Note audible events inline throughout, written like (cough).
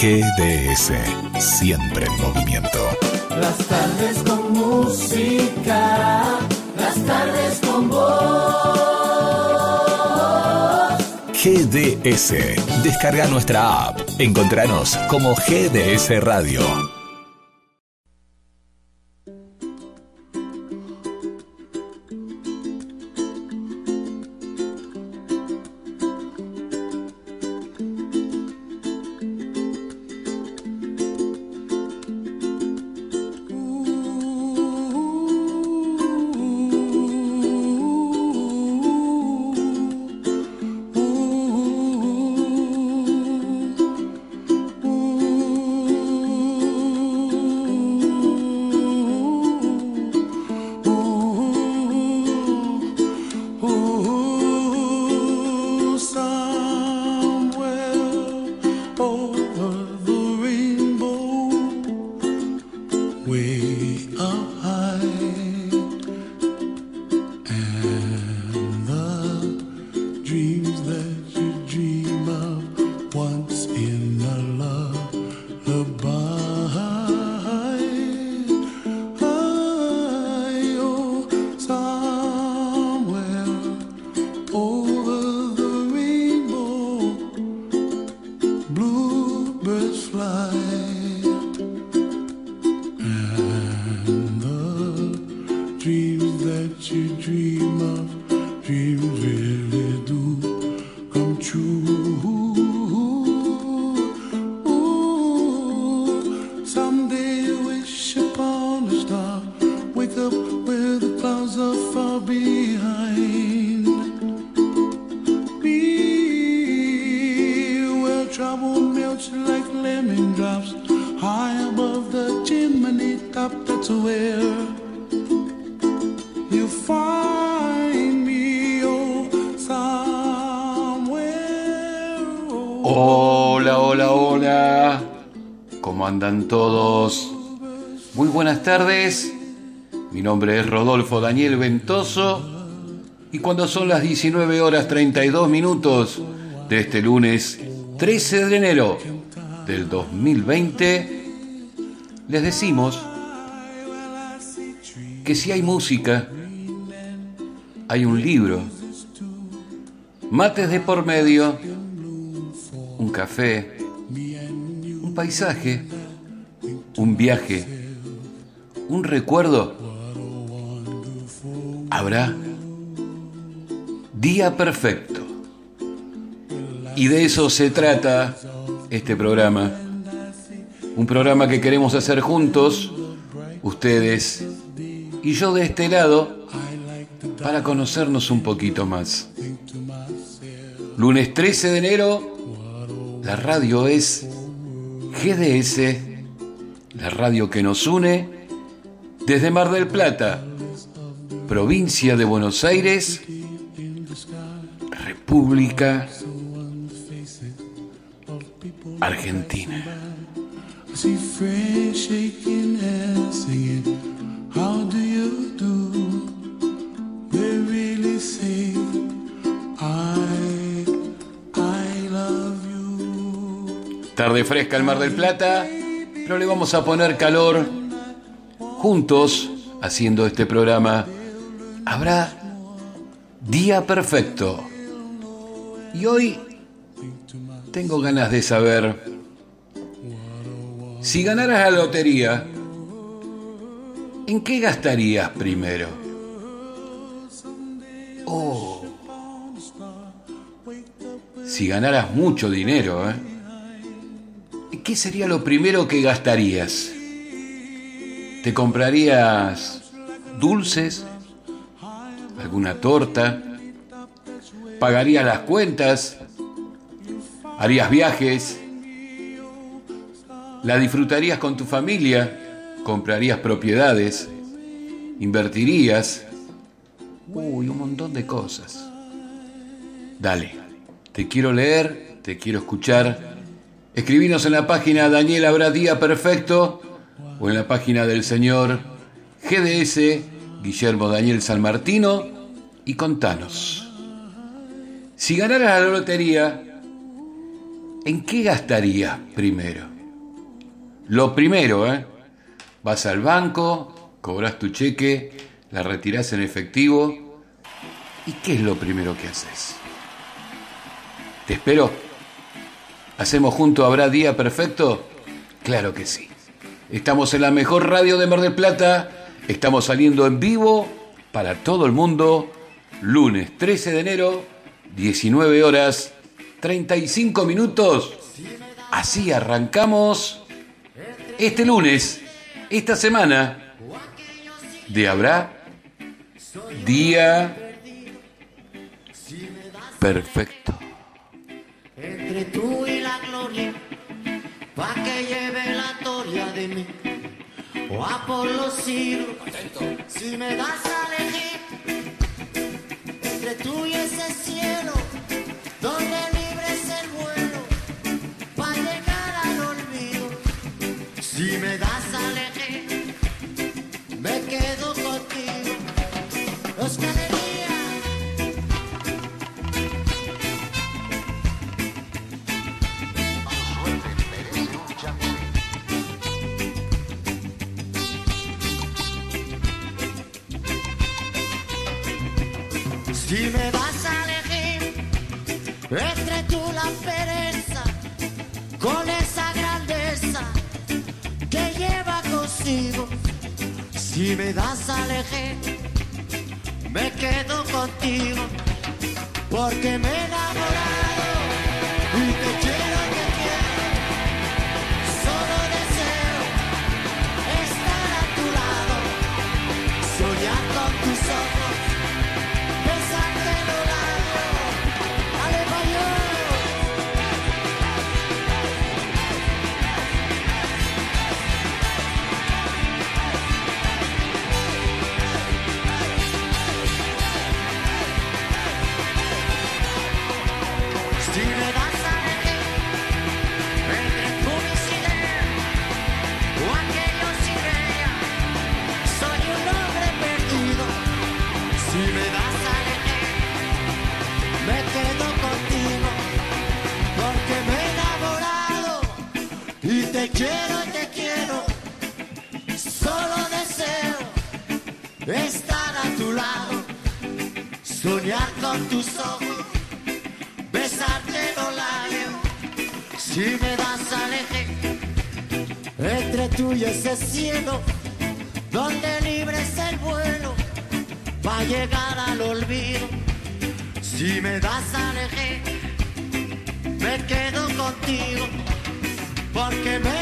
GDS, siempre en movimiento. Las tardes con música, las tardes con voz. GDS, descarga nuestra app. Encontranos como GDS Radio. Daniel Ventoso. Y cuando son las 19 horas 32 minutos de este lunes 13 de enero del 2020, les decimos que si hay música, hay un libro, mates de por medio, un café, un paisaje, un viaje, un recuerdo, habrá día perfecto. Y de eso se trata este programa. Un programa que queremos hacer juntos, ustedes y yo de este lado, para conocernos un poquito más. Lunes 13 de enero, la radio es GDS, la radio que nos une desde Mar del Plata, provincia de Buenos Aires, República Argentina. Tarde fresca en Mar del Plata, pero le vamos a poner calor juntos haciendo este programa. Habrá día perfecto. Y hoy tengo ganas de saber si ganaras la lotería, ¿en qué gastarías primero? Oh, si ganaras mucho dinero, ¿eh? ¿Qué sería lo primero que gastarías? ¿Te comprarías dulces? ¿Alguna torta? ¿Pagarías las cuentas? ¿Harías viajes? ¿La disfrutarías con tu familia? ¿Comprarías propiedades? ¿Invertirías? Uy, un montón de cosas. Dale, te quiero leer, te quiero escuchar. Escribinos en la página Daniel Habrá Día Perfecto o en la página del señor GDS Guillermo Daniel San Martino y contanos. Si ganaras la lotería, ¿En qué gastarías primero? Lo primero, ¿eh? Vas al banco, cobras tu cheque, la retirás en efectivo. ¿Y qué es lo primero que haces? ¿Te espero? ¿Hacemos junto Habrá Día Perfecto? Claro que sí. Estamos en la mejor radio de Mar del Plata. Estamos saliendo en vivo para todo el mundo. Lunes 13 de enero, 19 horas, 35 minutos. Así arrancamos este lunes, esta semana, de Habrá Día Perfecto. Entre tú y la gloria, pa' que lleve la toria de mí, o a por los siglos, si me das a elegir, entre tú y me das a elegir, me quedo contigo porque me donde libre es el vuelo va a llegar al olvido. Si me das a elegir me quedo contigo porque me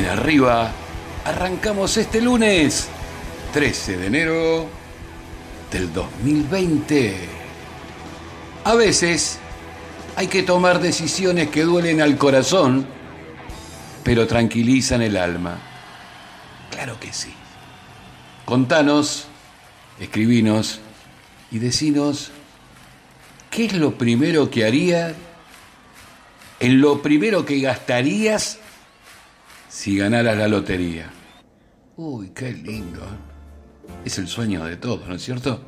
Bien arriba, arrancamos este lunes, 13 de enero del 2020. A veces hay que tomar decisiones que duelen al corazón, pero tranquilizan el alma. Claro que sí. Contanos, escribinos y decinos qué es lo primero que harías, en lo primero que gastarías si ganaras la lotería. Uy, qué lindo. ¿eh? Es el sueño de todos, ¿no es cierto?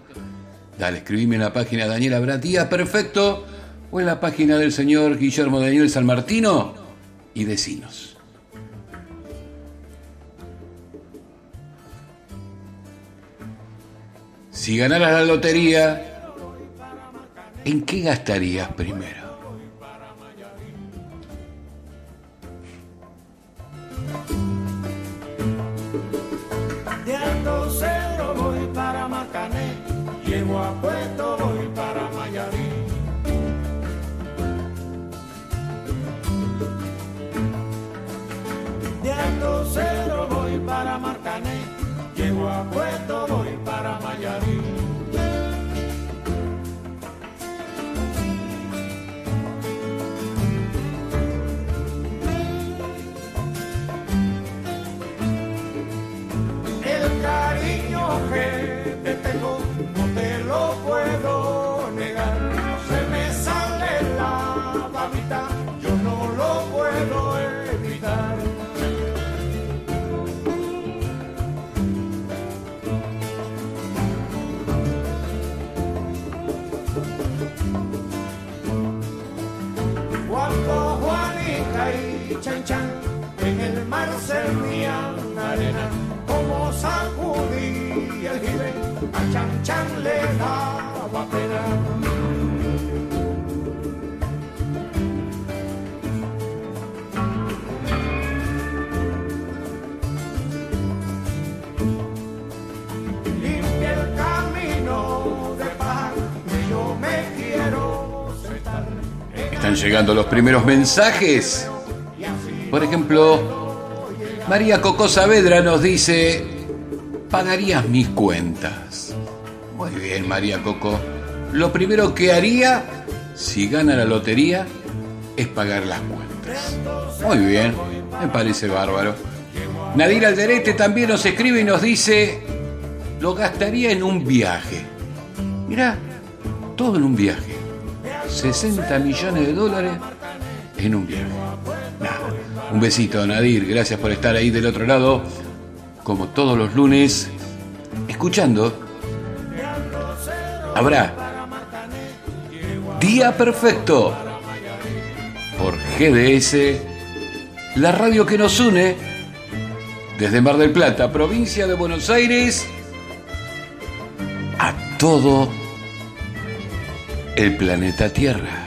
Dale, escribime en la página de Daniel Abratía, perfecto, o en la página del señor Guillermo Daniel San Martino y decinos. Si ganaras la lotería, ¿en qué gastarías primero? De Alto Cero voy para Macané, llego a Puerto, voy para Mayarí. De Alto Cero voy para Marcané, llego a Puerto, voy para Mayarí. Servían arena, como sacudí el jibe, a Chan Chan le daba pena. Limpia el camino de paz, que yo me quiero sentar. en Están llegando los primeros mensajes. Por ejemplo, María Coco Saavedra nos dice, pagarías mis cuentas. Muy bien, María Coco. Lo primero que haría, si gana la lotería, es pagar las cuentas. Muy bien, me parece bárbaro. Nadir Alderete también nos escribe y nos dice, lo gastaría en un viaje. Mirá, todo en un viaje. 60 millones de dólares en un viaje. Un besito, Nadir. Gracias por estar ahí del otro lado, como todos los lunes, escuchando. Habrá Día Perfecto por GDS, la radio que nos une desde Mar del Plata, provincia de Buenos Aires, a todo el planeta Tierra.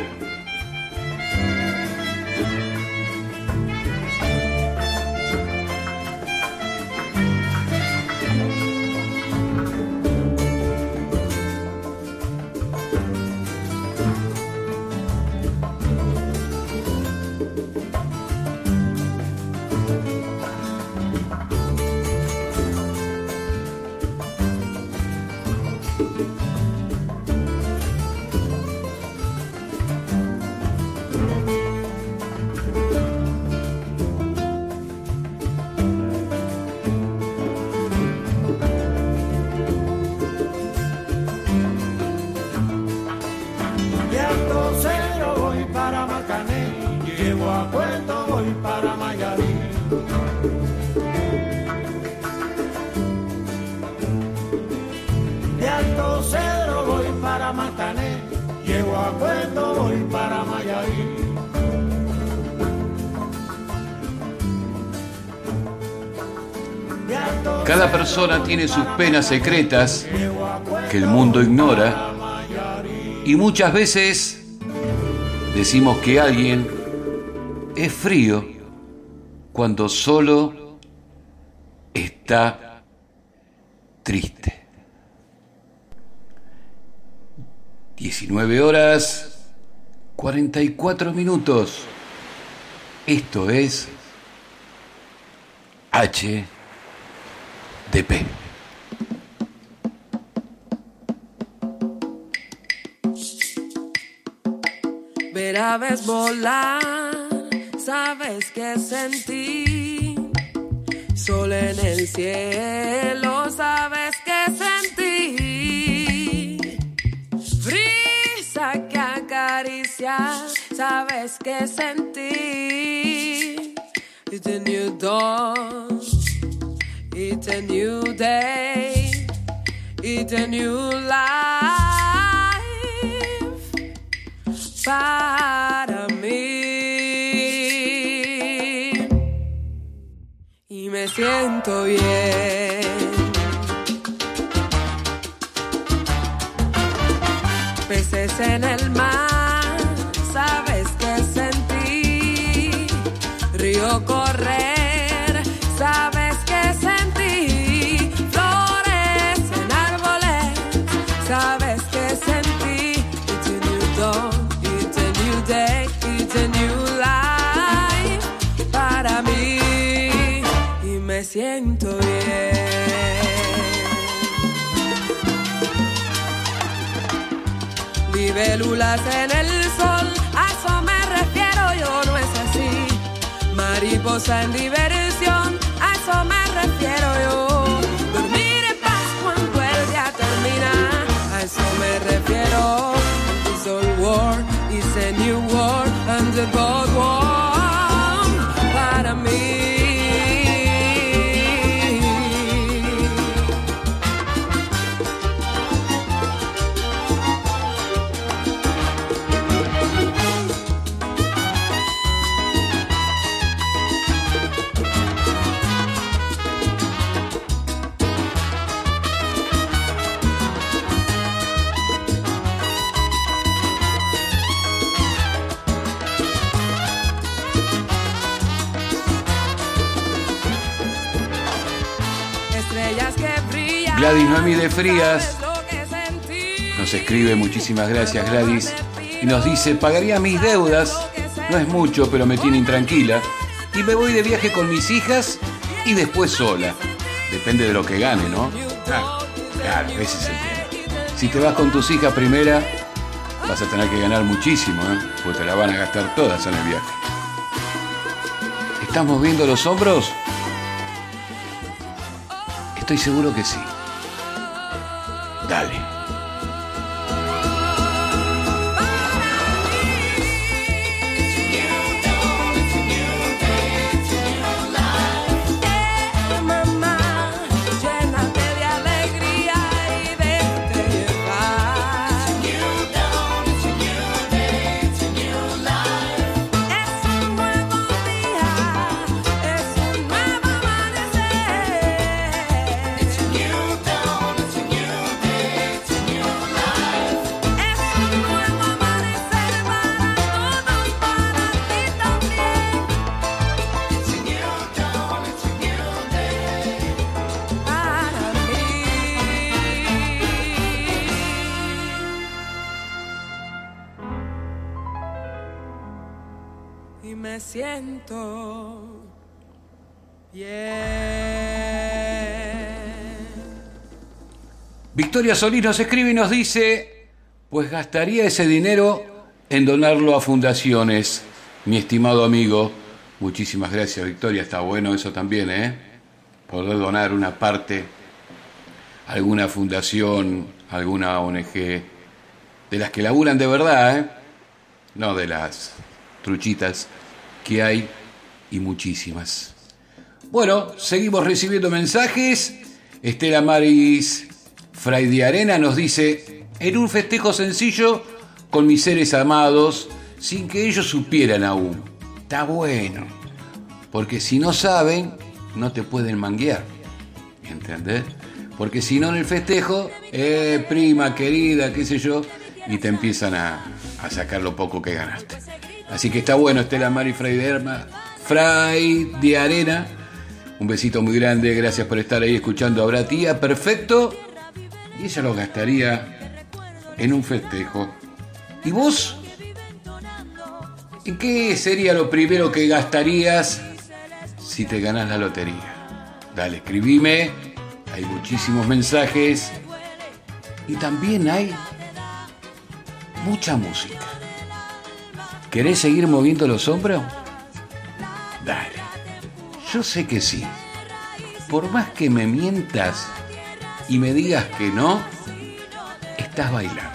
Tiene sus penas secretas que el mundo ignora y muchas veces decimos que alguien es frío cuando solo está triste. 19 horas 44 minutos. Esto es HDP. Aves volar, sabes que sentí. Sol en el cielo, sabes que sentí. Brisa que acaricia, sabes que sentí. It's a new dawn, it's a new day. It's a new life para mí. Y me siento bien. Peces en el mar, sabes que sentí. Río libélulas en el sol, a eso me refiero yo, no es así. Mariposa en diversión, a eso me refiero yo. Dormir en paz cuando el día termina, a eso me refiero. It's all war, it's a new war, and the both war Gladys Noemí de Frías nos escribe, muchísimas gracias Gladys, y nos dice, pagaría mis deudas, no es mucho, pero me tiene intranquila, y me voy de viaje con mis hijas y después sola. Depende de lo que gane, ¿no? Claro, ese es el tema. Si te vas con tus hijas primera, vas a tener que ganar muchísimo, ¿eh? Porque te la van a gastar todas en el viaje. ¿Estás moviendo los hombros? Estoy seguro que sí. Victoria Solís nos escribe y nos dice, pues gastaría ese dinero en donarlo a fundaciones, mi estimado amigo. Muchísimas gracias, Victoria. Está bueno eso también, ¿eh? Poder donar una parte a alguna fundación, a alguna ONG, de las que laburan de verdad, ¿eh? No de las truchitas que hay y muchísimas. Bueno, seguimos recibiendo mensajes. Estela Maris Fray de Arena nos dice, en un festejo sencillo con mis seres amados, sin que ellos supieran aún. Está bueno, porque si no saben, no te pueden manguear. ¿Entendés? Porque si no en el festejo, eh, prima, querida, qué sé yo, y te empiezan a, a sacar lo poco que ganaste. Así que está bueno, Estela Mari Fray de, Fray de Arena. Un besito muy grande, gracias por estar ahí escuchando a Bratía. Perfecto. Y ella lo gastaría en un festejo. ¿Y vos? ¿En qué sería lo primero que gastarías si te ganás la lotería? Dale, escribime. Hay muchísimos mensajes. Y también hay mucha música. ¿Querés seguir moviendo los hombros? Dale. Yo sé que sí. Por más que me mientas y me digas que no, estás bailando.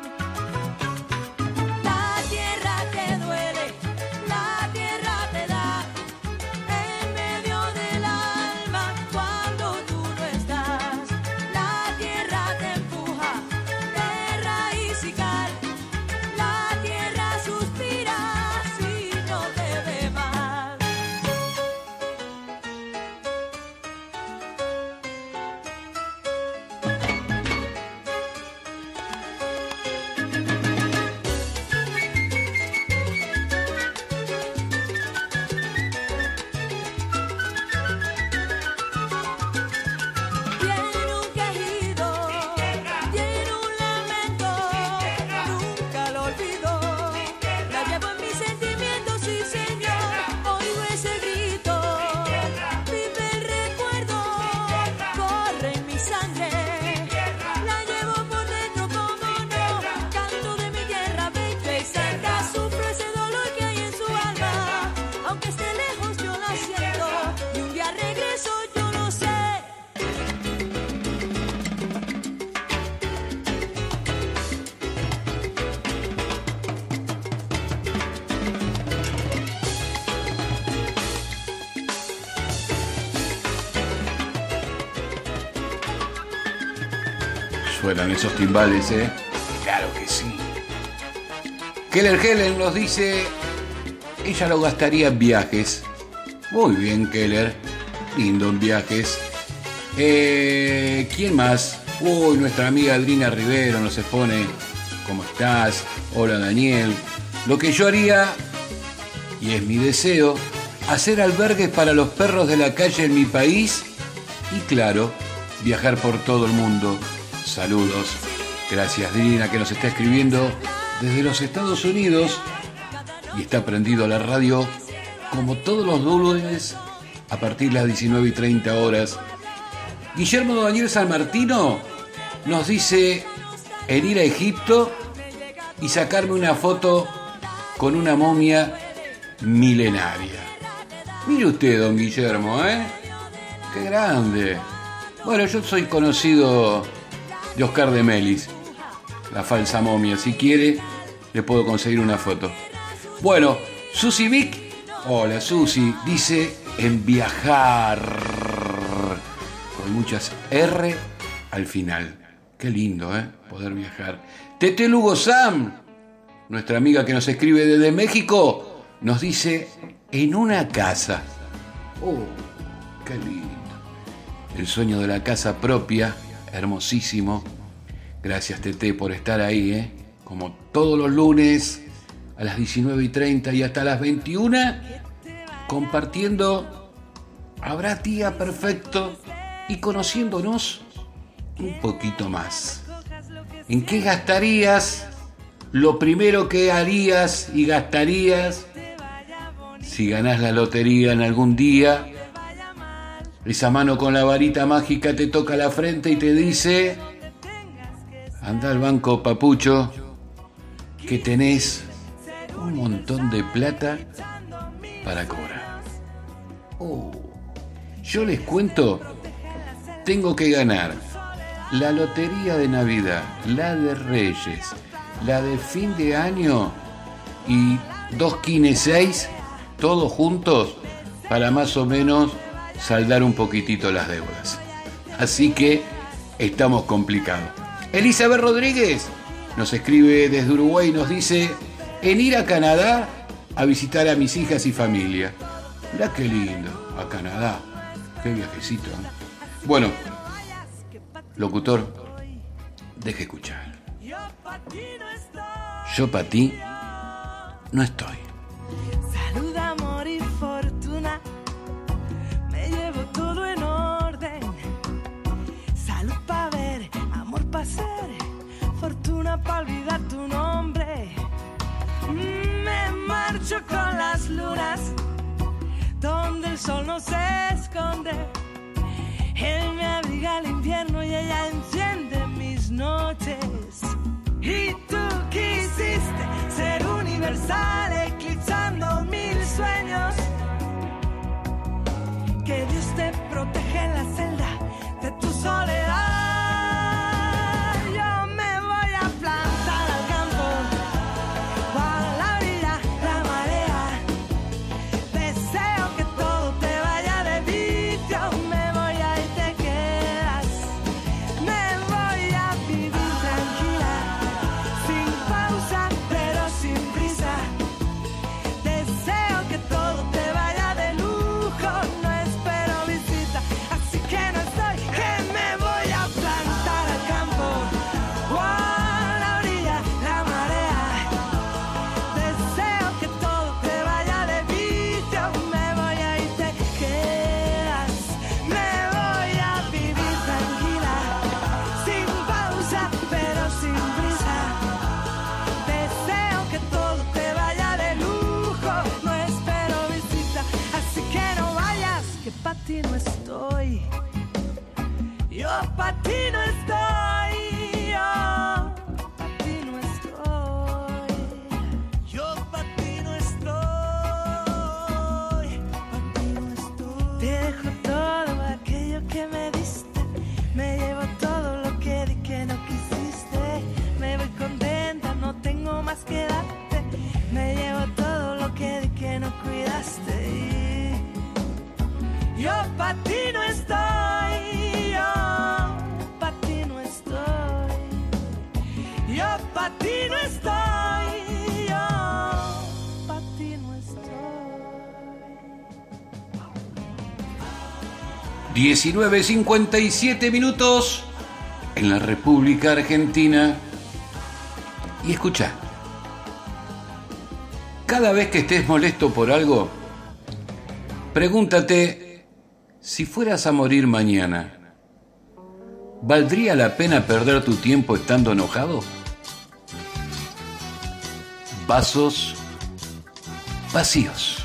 Suenan esos timbales, ¿eh? Claro que sí. Keller Helen nos dice, ella lo gastaría en viajes. Muy bien, Keller. Lindo en viajes. Eh, ¿Quién más? Uy, nuestra amiga Adrina Rivero nos expone, ¿cómo estás? Hola Daniel. Lo que yo haría, y es mi deseo, hacer albergues para los perros de la calle en mi país y claro, viajar por todo el mundo. Saludos. Gracias Dina que nos está escribiendo desde los Estados Unidos y está prendido a la radio como todos los lunes a partir de las 19 y 30 horas. Guillermo Daniel San Martino nos dice en ir a Egipto y sacarme una foto con una momia milenaria. Mire usted, don Guillermo, ¿eh? Qué grande. Bueno, yo soy conocido de Oscar de Melis, la falsa momia. Si quiere, le puedo conseguir una foto. Bueno, Susi Vic, hola Susi, dice en viajar, con muchas R al final. Qué lindo, ¿eh? Poder viajar. Tete Lugo Sam, nuestra amiga que nos escribe desde México, nos dice en una casa. Oh, qué lindo. El sueño de la casa propia, hermosísimo. Gracias Tete por estar ahí, ¿eh? Como todos los lunes a las 19 y 30 y hasta las 21, compartiendo Habrá Tía Perfecto y conociéndonos un poquito más. ¿En qué gastarías lo primero que harías y gastarías si ganás la lotería en algún día? Esa mano con la varita mágica te toca la frente y te dice, anda al banco papucho, que tenés un montón de plata para cobrar. Oh, yo les cuento, tengo que ganar la lotería de Navidad, la de Reyes, la de fin de año y dos kines seis, todos juntos, para más o menos saldar un poquitito las deudas. Así que estamos complicados. Elizabeth Rodríguez nos escribe desde Uruguay y nos dice, en ir a Canadá a visitar a mis hijas y familia. Mirá qué lindo, a Canadá. Qué viajecito. ¿eh? Bueno, locutor, deje escuchar. Yo para ti no estoy. para olvidar tu nombre. Me marcho con las lunas, donde el sol no se esconde. Él me abriga el invierno y ella enciende mis noches. Y tú quisiste ser universal, eclipsando mil sueños. Que Dios te protege en la celda de tu soledad. para ti no estoy, para ti no estoy, para ti no estoy, ti no estoy. 19.57 minutos en la República Argentina. Y escucha, cada vez que estés molesto por algo, pregúntate si fueras a morir mañana, ¿valdría la pena perder tu tiempo estando enojado? Vasos vacíos.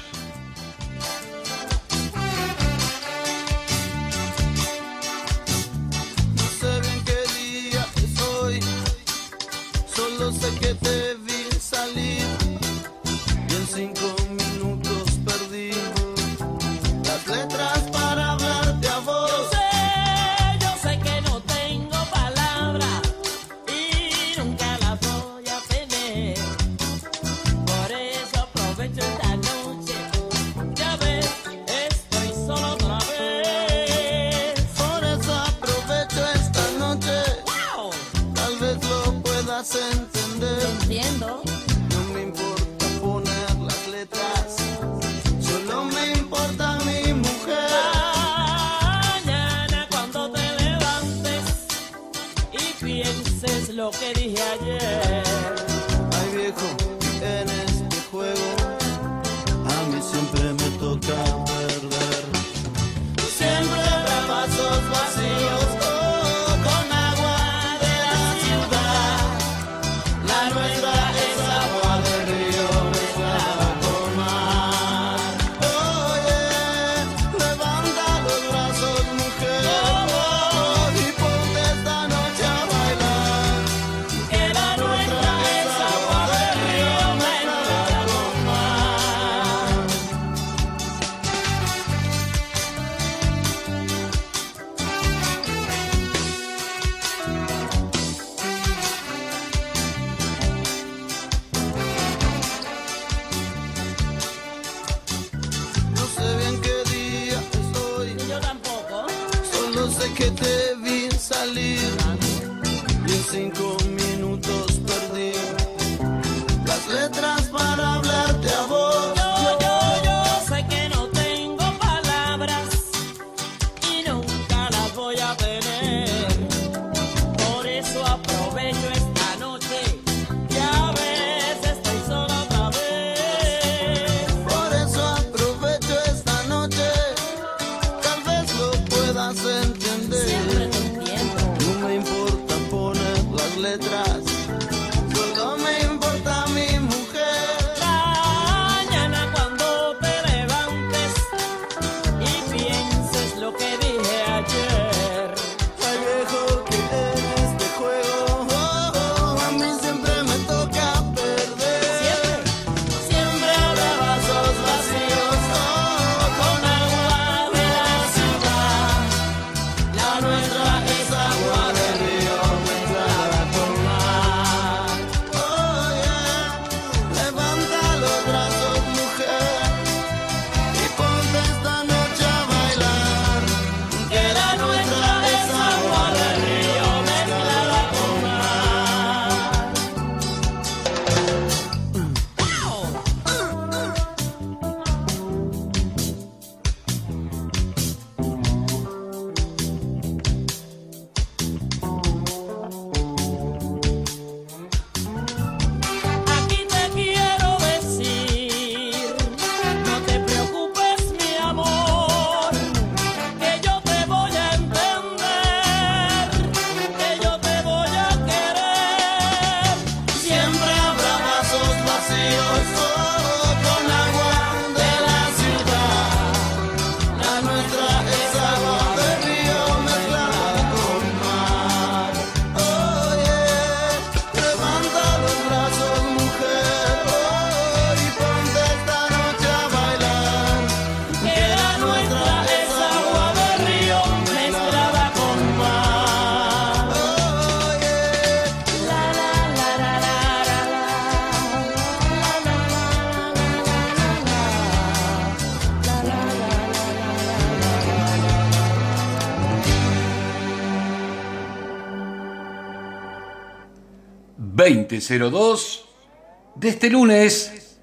Este lunes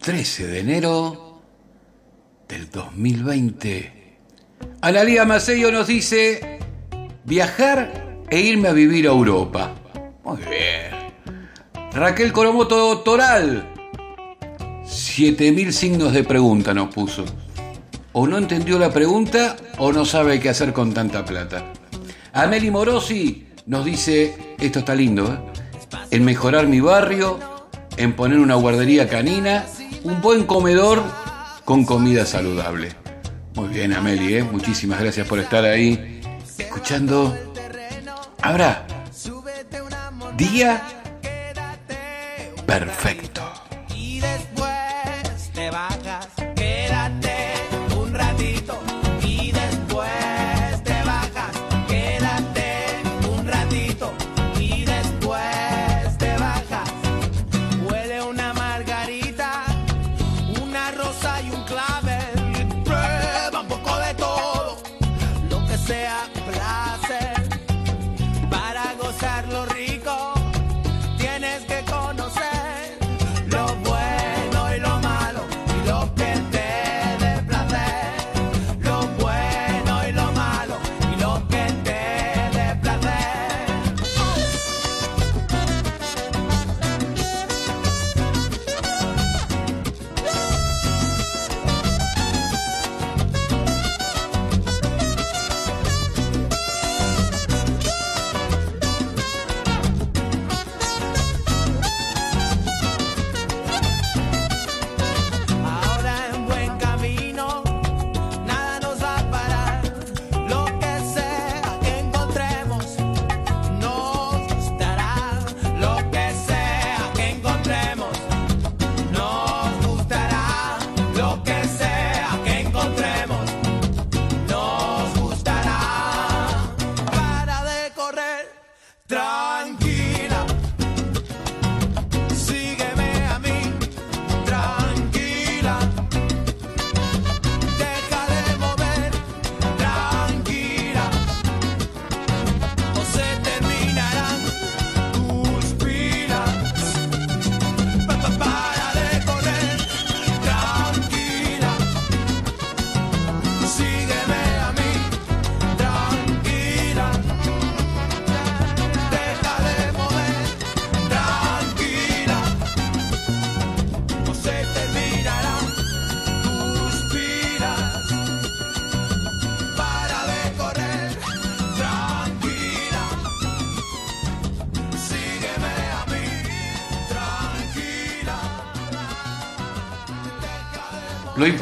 13 de enero del 2020. Analía Maceyo nos dice viajar e irme a vivir a Europa. Muy bien. Raquel Coromoto Toral. 7000 signos de pregunta nos puso. O no entendió la pregunta o no sabe qué hacer con tanta plata. Ameli Morosi nos dice, esto está lindo, ¿eh? En mejorar mi barrio, en poner una guardería canina, un buen comedor con comida saludable. Muy bien, Ameli, ¿eh? muchísimas gracias por estar ahí escuchando. Habrá día perfecto.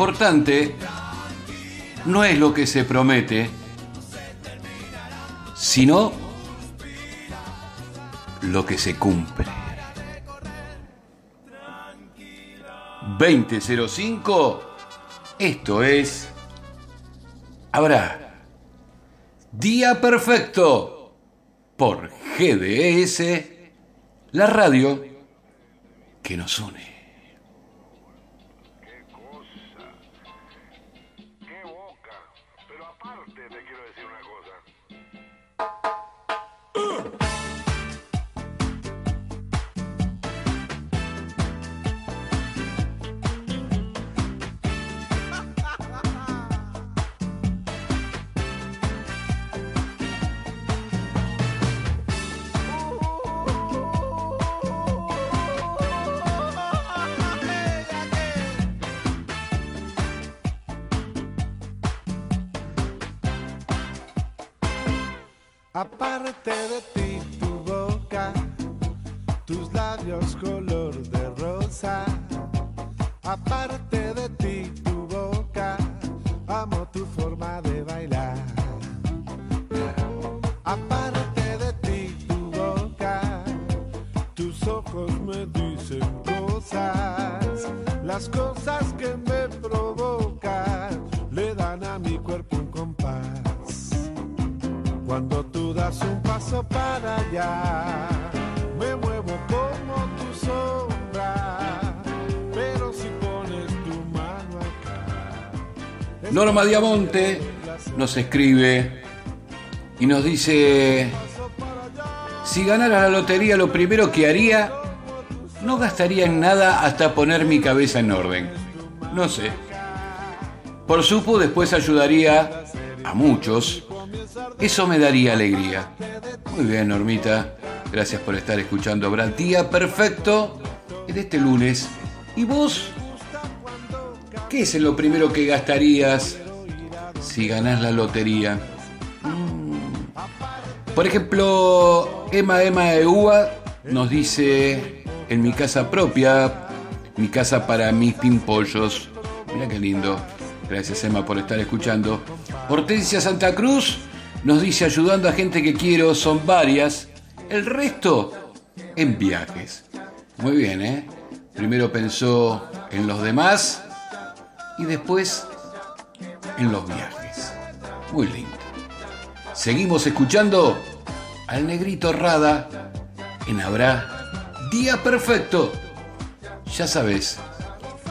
Importante no es lo que se promete, sino lo que se cumple. 2005, esto es... Habrá Día Perfecto por GDS, la radio que nos une. Aparte de ti, tu boca, tus labios color Norma Diamonte nos escribe y nos dice, Si ganara la lotería, lo primero que haría, no gastaría en nada hasta poner mi cabeza en orden. No sé. Por supo, después ayudaría a muchos. Eso me daría alegría. Muy bien, Normita. Gracias por estar escuchando Habrá Día Perfecto en este lunes. ¿Y vos? ¿Qué es lo primero que gastarías si ganás la lotería? Mm. Por ejemplo, Emma Emma de Uva nos dice en mi casa propia, mi casa para mis pimpollos. Mira qué lindo. Gracias Emma por estar escuchando. Hortensia Santa Cruz nos dice ayudando a gente que quiero, son varias. El resto en viajes. Muy bien, ¿eh? Primero pensó en los demás y después en los viajes. Muy lindo. Seguimos escuchando al negrito Rada en Habrá Día Perfecto. Ya sabes,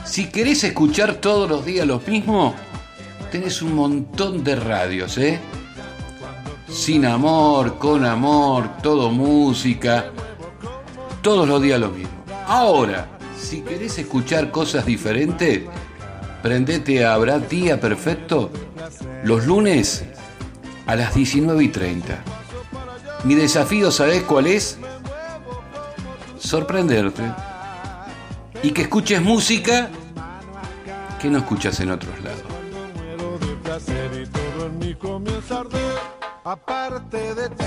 si querés escuchar todos los días lo mismo, tenés un montón de radios, ¿eh? Sin amor, con amor, todo música, todos los días lo mismo. Ahora, si querés escuchar cosas diferentes, prendete a Habrá Día Perfecto los lunes a las 19 y 30. Mi desafío, ¿sabés cuál es? Sorprenderte. Y que escuches música que no escuchas en otros lados. Aparte de ti,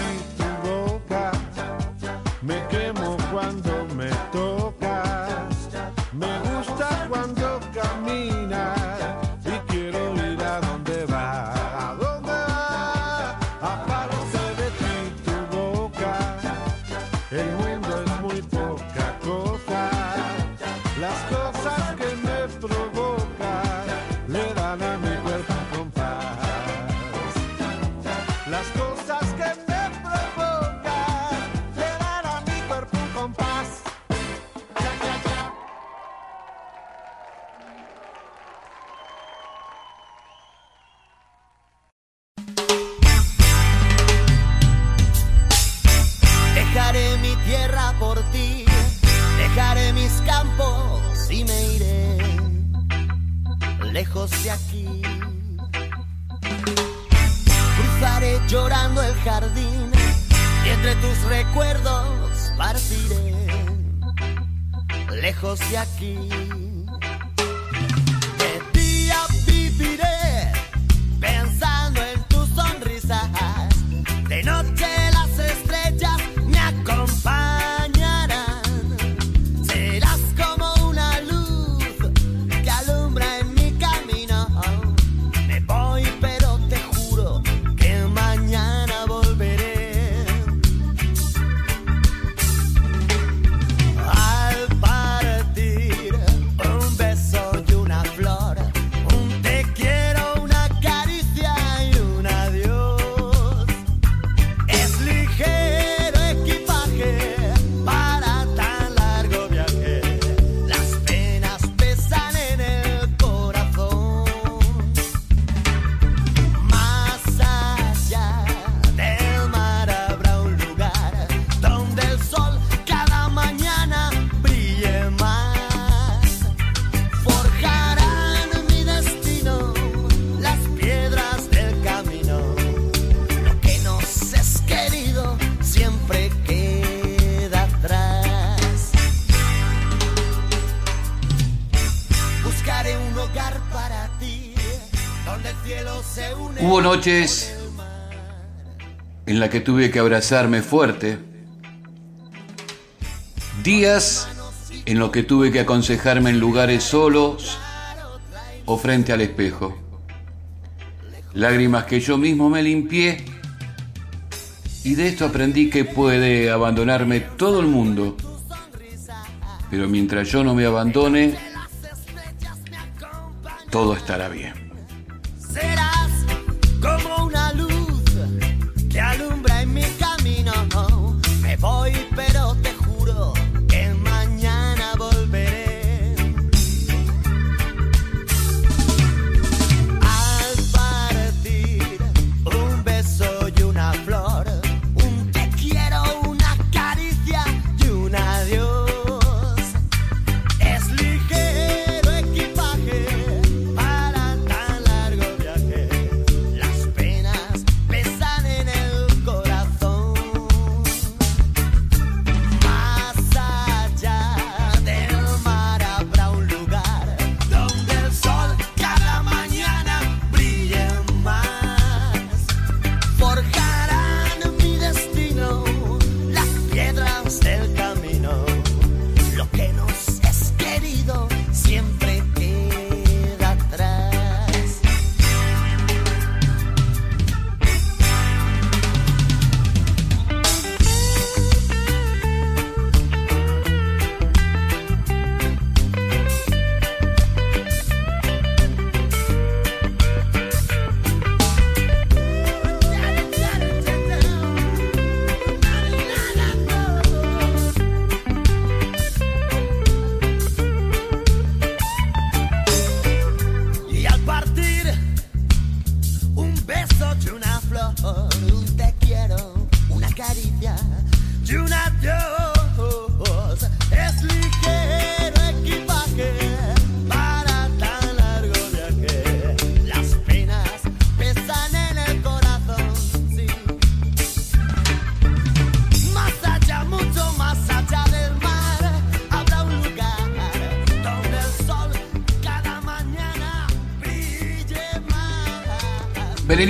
noches en las que tuve que abrazarme fuerte. Días en los que tuve que aconsejarme en lugares solos o frente al espejo. Lágrimas que yo mismo me limpié y de esto aprendí que puede abandonarme todo el mundo. Pero mientras yo no me abandone, todo estará bien.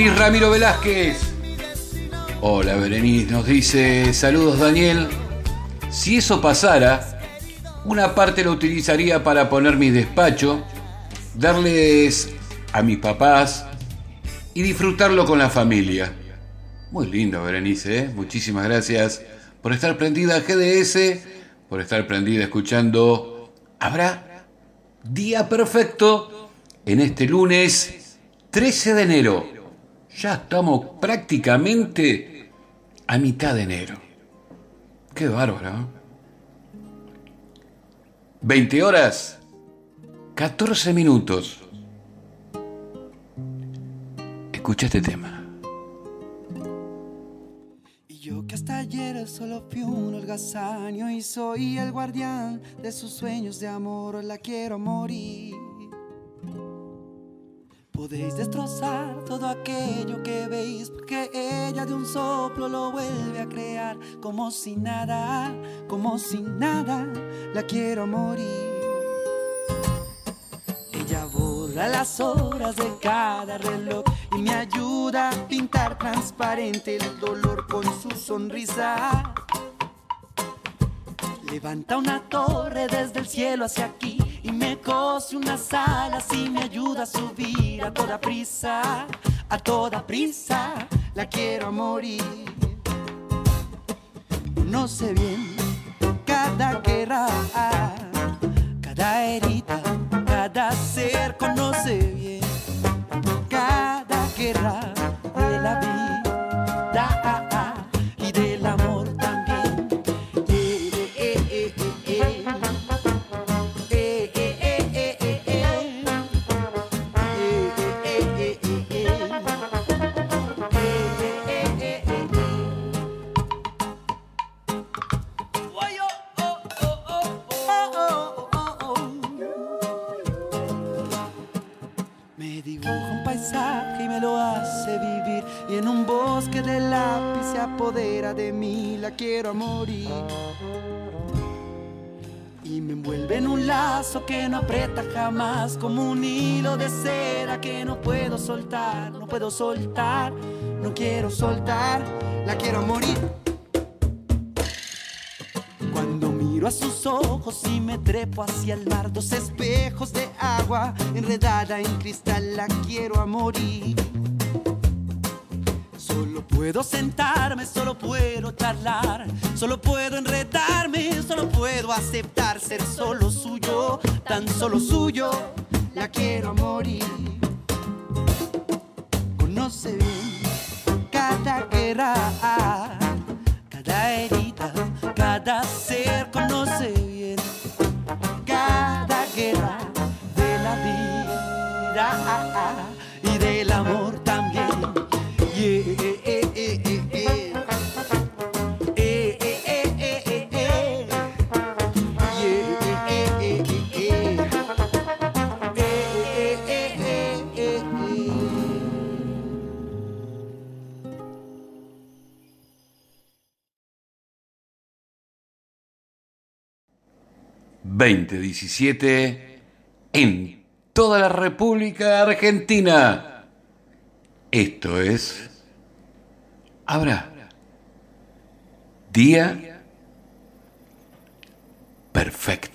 Ramiro Velázquez. Hola Berenice, nos dice, saludos Daniel. Si eso pasara, una parte lo utilizaría para poner mi despacho, darles a mis papás y disfrutarlo con la familia. Muy lindo Berenice, ¿eh? muchísimas gracias por estar prendida GDS, por estar prendida escuchando. Habrá día perfecto en este lunes 13 de enero. Ya estamos prácticamente a mitad de enero. Qué bárbaro. ¿eh? 20 horas, 14 minutos. Escucha este tema. Y yo que hasta ayer solo fui un holgazaño y soy el guardián de sus sueños de amor, la quiero morir. Podéis destrozar todo aquello que veis, porque ella de un soplo lo vuelve a crear, como si nada, como si nada, la quiero morir. Ella borra las horas de cada reloj y me ayuda a pintar transparente el dolor con su sonrisa. Levanta una torre desde el cielo hacia aquí me cose unas alas y me ayuda a subir a toda prisa, a toda prisa, la quiero morir. No sé bien cada guerra, cada herida, cada ser conoce bien cada guerra de mí, la quiero a morir. Y me envuelve en un lazo que no aprieta jamás, como un hilo de cera que no puedo soltar, no puedo soltar, no quiero soltar, la quiero morir. Cuando miro a sus ojos y me trepo hacia el mar, dos espejos de agua enredada en cristal, la quiero a morir. Solo puedo sentarme, solo puedo charlar, solo puedo enredarme, solo puedo aceptar ser solo suyo, tan solo suyo, la quiero morir. Conoce bien cada guerra, cada herida, cada ser. Conoce bien cada guerra de la vida y del amor 2017 en toda la República Argentina. Esto es. Habrá. Día perfecto.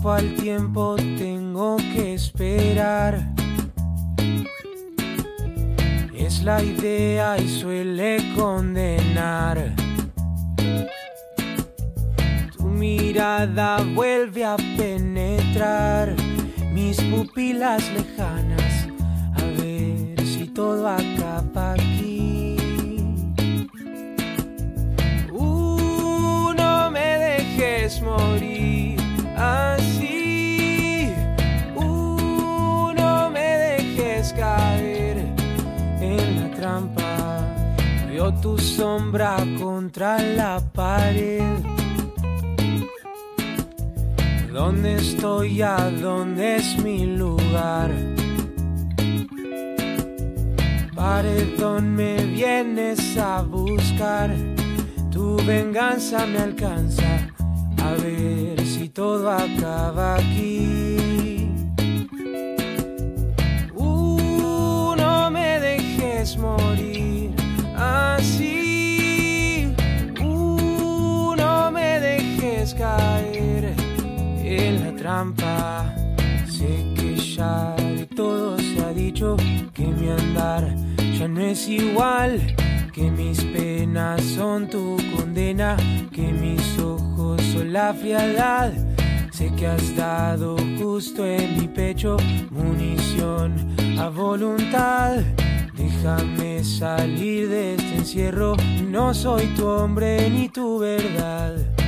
Al tiempo tengo que esperar. Es la idea y suele condenar. Tu mirada vuelve a penetrar mis pupilas lejanas. A ver. todo acaba aquí. Tu sombra contra la pared. ¿Dónde estoy? ¿A dónde es mi lugar? Paredón me vienes a buscar. Tu venganza me alcanza. A ver si todo acaba aquí. Uh, no me dejes morir caer en la trampa. Sé que ya de todo se ha dicho que mi andar ya no es igual. Que mis penas son tu condena, que mis ojos son la frialdad. Sé que has dado justo en mi pecho munición a voluntad. Déjame salir de este encierro, no soy tu hombre ni tu verdad.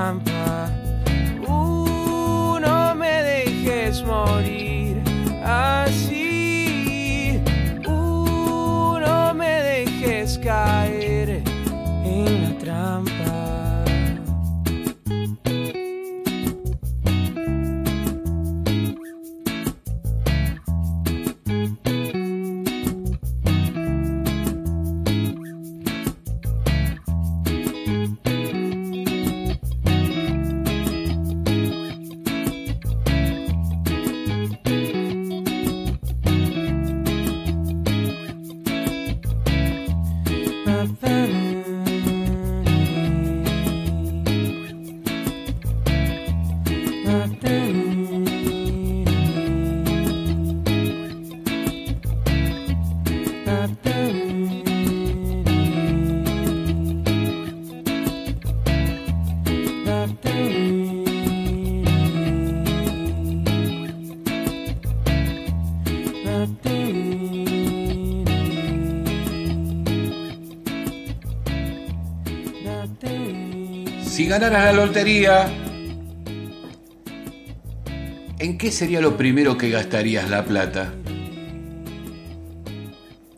En ganaras la lotería, ¿en qué sería lo primero que gastarías la plata?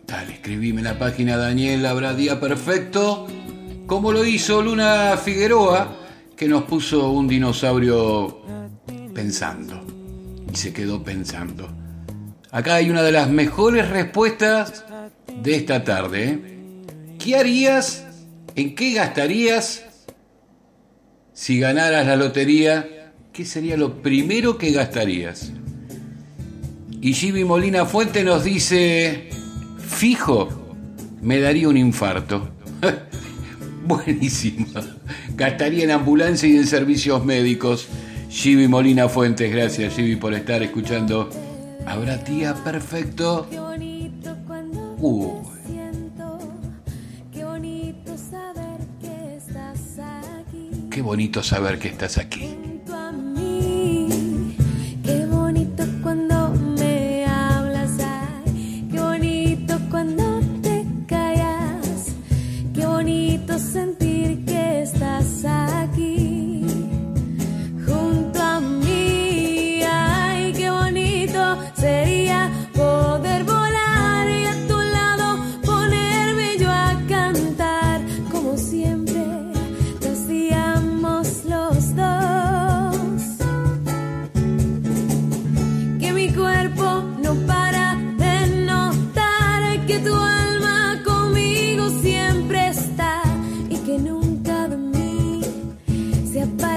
Dale, escribime en la página Daniel Habrá Día Perfecto, como lo hizo Luna Figueroa, que nos puso un dinosaurio pensando. Y se quedó pensando. Acá hay una de las mejores respuestas de esta tarde. ¿eh? ¿Qué harías? ¿En qué gastarías si ganaras la lotería? ¿Qué sería lo primero que gastarías? Y Jimmy Molina Fuente nos dice, fijo, me daría un infarto. (laughs) Buenísimo. Gastaría en ambulancia y en servicios médicos. Jimmy Molina Fuentes, gracias Jimmy por estar escuchando. ¿Habrá día perfecto? Uh, qué bonito saber que estás aquí.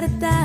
Está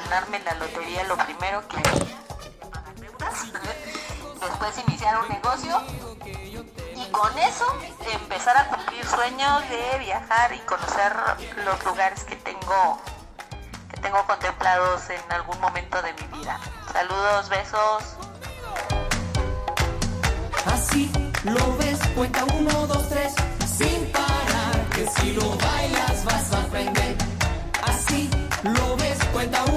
ganarme la lotería, lo primero que haría (laughs) después iniciar un negocio y con eso empezar a cumplir sueños de viajar y conocer los lugares que tengo que tengo contemplados en algún momento de mi vida. Saludos, besos. Así lo ves, cuenta uno, dos, tres, sin parar, que si lo bailas vas a aprender. Así lo ves, cuenta uno.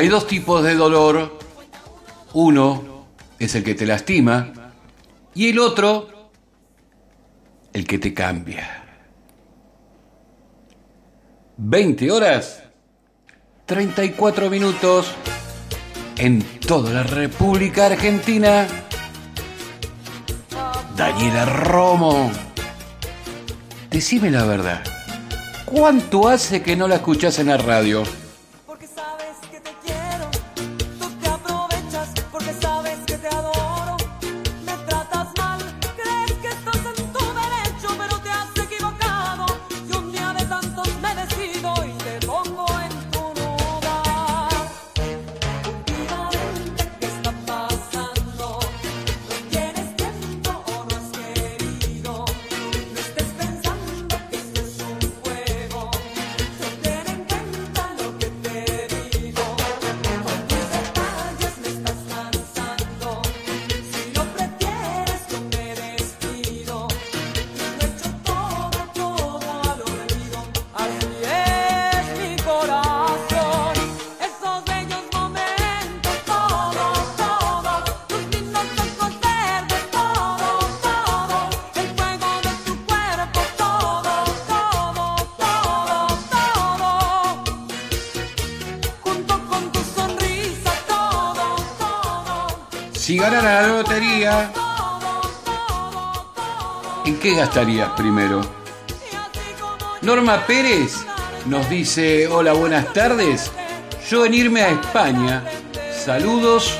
Hay dos tipos de dolor. Uno es el que te lastima y el otro el que te cambia. 20 horas, 34 minutos en toda la República Argentina. Daniela Romo, decime la verdad. ¿Cuánto hace que no la escuchás en la radio? Gastarías primero? Norma Pérez nos dice, hola, buenas tardes. Yo en irme a España, saludos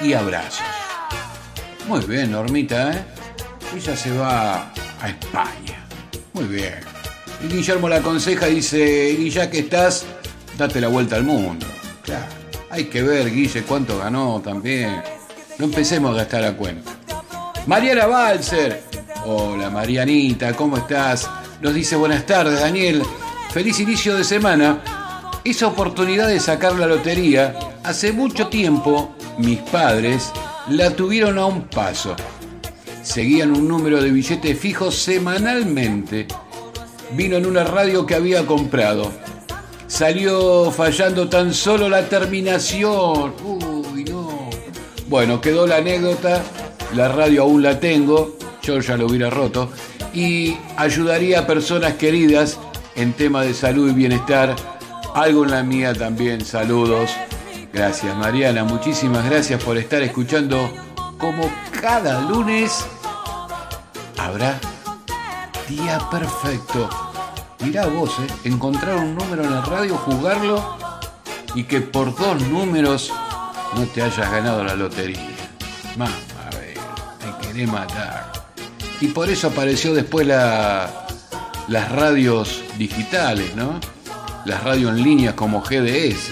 y abrazos. Muy bien, Normita, ¿eh? Ella se va a España. Muy bien. Y Guillermo la aconseja, dice, y ya que estás, date la vuelta al mundo. Claro, hay que ver, Guille, cuánto ganó también. No empecemos a gastar a cuenta. Mariana Balser. Hola, Marianita, ¿cómo estás? Nos dice, buenas tardes, Daniel. Feliz inicio de semana. Esa oportunidad de sacar la lotería, hace mucho tiempo mis padres la tuvieron a un paso. Seguían un número de billetes fijos semanalmente. Vino en una radio que había comprado. Salió fallando tan solo la terminación. Uy, no. Bueno, quedó la anécdota. La radio aún la tengo. Yo ya lo hubiera roto. Y ayudaría a personas queridas en tema de salud y bienestar. Algo en la mía también. Saludos. Gracias Mariana, muchísimas gracias por estar escuchando como cada lunes habrá día perfecto. Mirá vos, eh, encontrar un número en la radio, jugarlo y que por dos números no te hayas ganado la lotería. Mamá, a ver, te querés matar. Y por eso apareció después la, las radios digitales, ¿no? Las radios en línea como GDS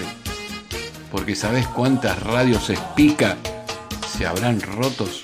porque ¿sabés cuántas radios espica se habrán rotos?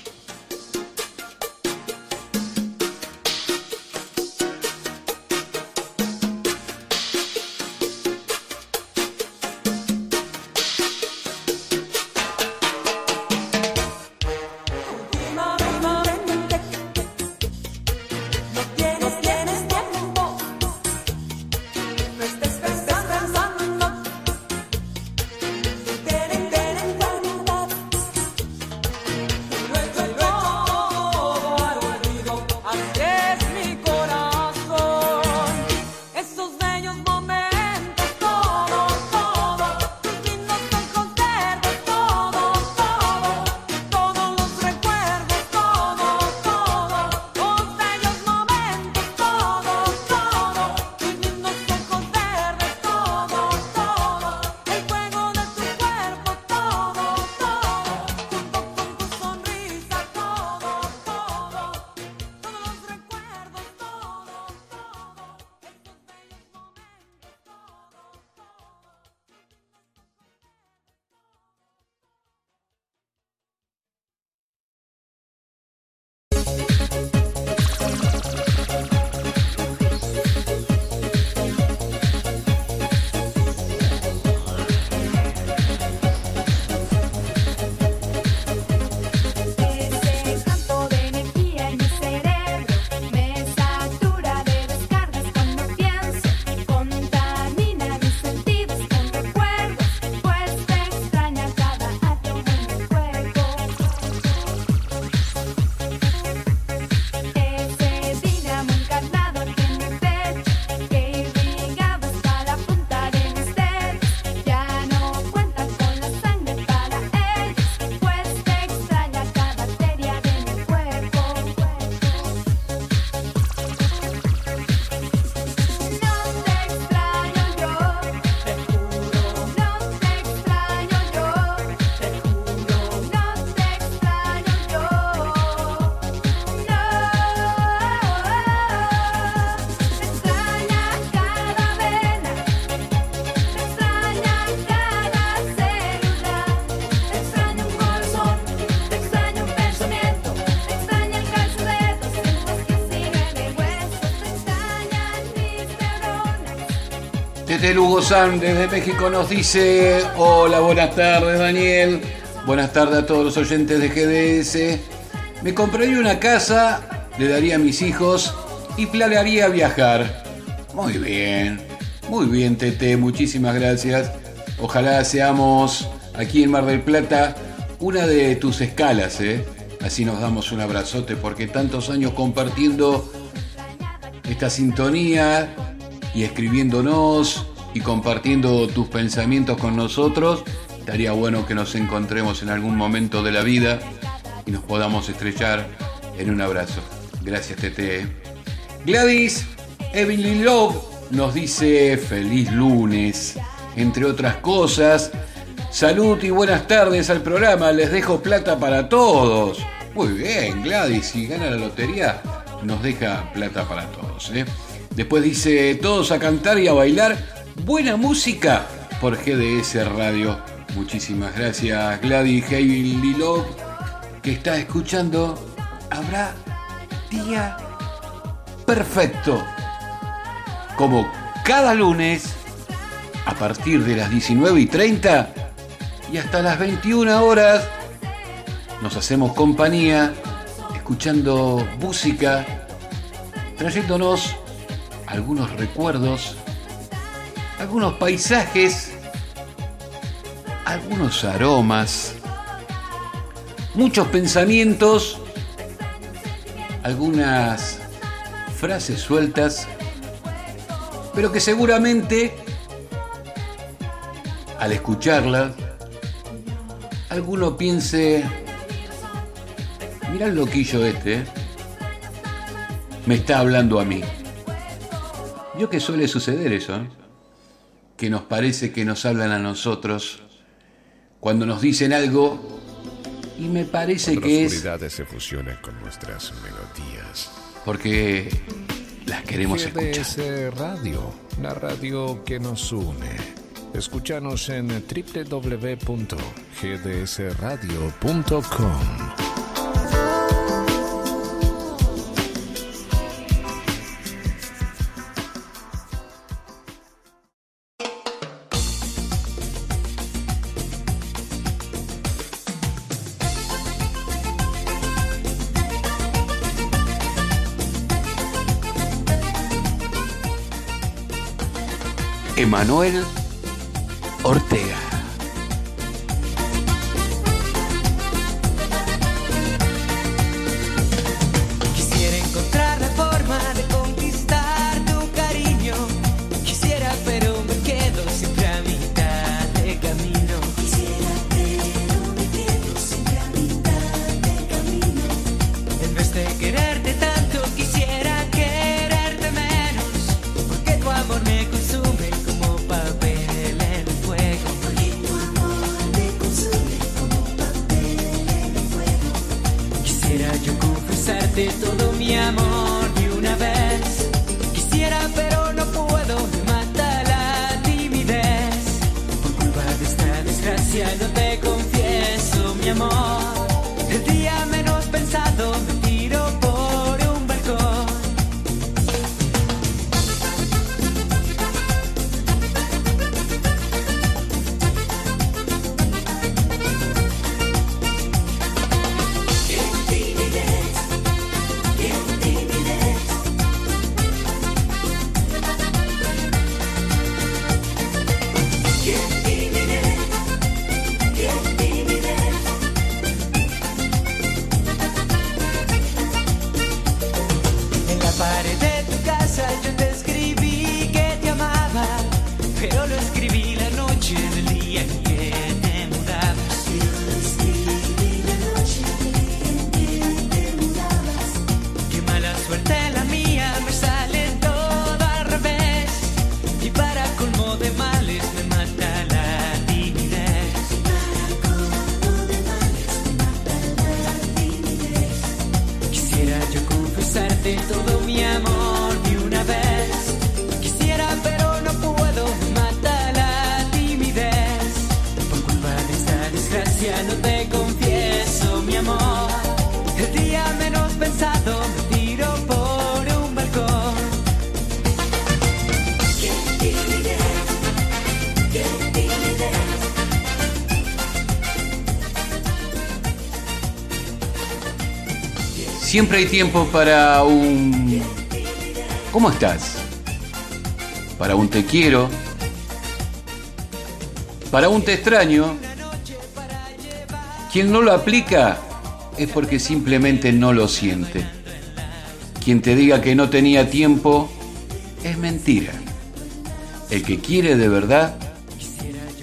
Desde Lugo San, desde México, nos dice: Hola, buenas tardes, Daniel. Buenas tardes a todos los oyentes de GDS. Me compraría una casa, le daría a mis hijos y planearía viajar. Muy bien, muy bien, Tete, muchísimas gracias. Ojalá seamos aquí en Mar del Plata una de tus escalas, ¿eh? Así nos damos un abrazote porque tantos años compartiendo esta sintonía y escribiéndonos y compartiendo tus pensamientos con nosotros. Estaría bueno que nos encontremos en algún momento de la vida y nos podamos estrechar en un abrazo. Gracias, Tete. Gladys Evelyn Love nos dice feliz lunes, entre otras cosas. Salud y buenas tardes al programa. Les dejo plata para todos. Muy bien, Gladys. Si gana la lotería, nos deja plata para todos. ¿eh? Después dice todos a cantar y a bailar. Buena música por GDS Radio. Muchísimas gracias, Gladys Hailey Love, que está escuchando. Habrá día perfecto. Como cada lunes, a partir de las 19 y 30 y hasta las 21 horas, nos hacemos compañía escuchando música, trayéndonos algunos recuerdos, algunos paisajes, algunos aromas, muchos pensamientos, algunas frases sueltas, pero que seguramente al escucharlas, alguno piense, mira el loquillo este, ¿eh? me está hablando a mí. Yo que suele suceder eso, ¿eh? Que nos parece que nos hablan a nosotros cuando nos dicen algo y me parece que es se fusiona con nuestras melodías. porque las queremos escuchar. GDS Radio, la radio que nos une. Escúchanos en www.gdsradio.com. Emanuel Ortega. Siempre hay tiempo para un... ¿Cómo estás? Para un te quiero. Para un te extraño. Quien no lo aplica es porque simplemente no lo siente. Quien te diga que no tenía tiempo es mentira. El que quiere de verdad,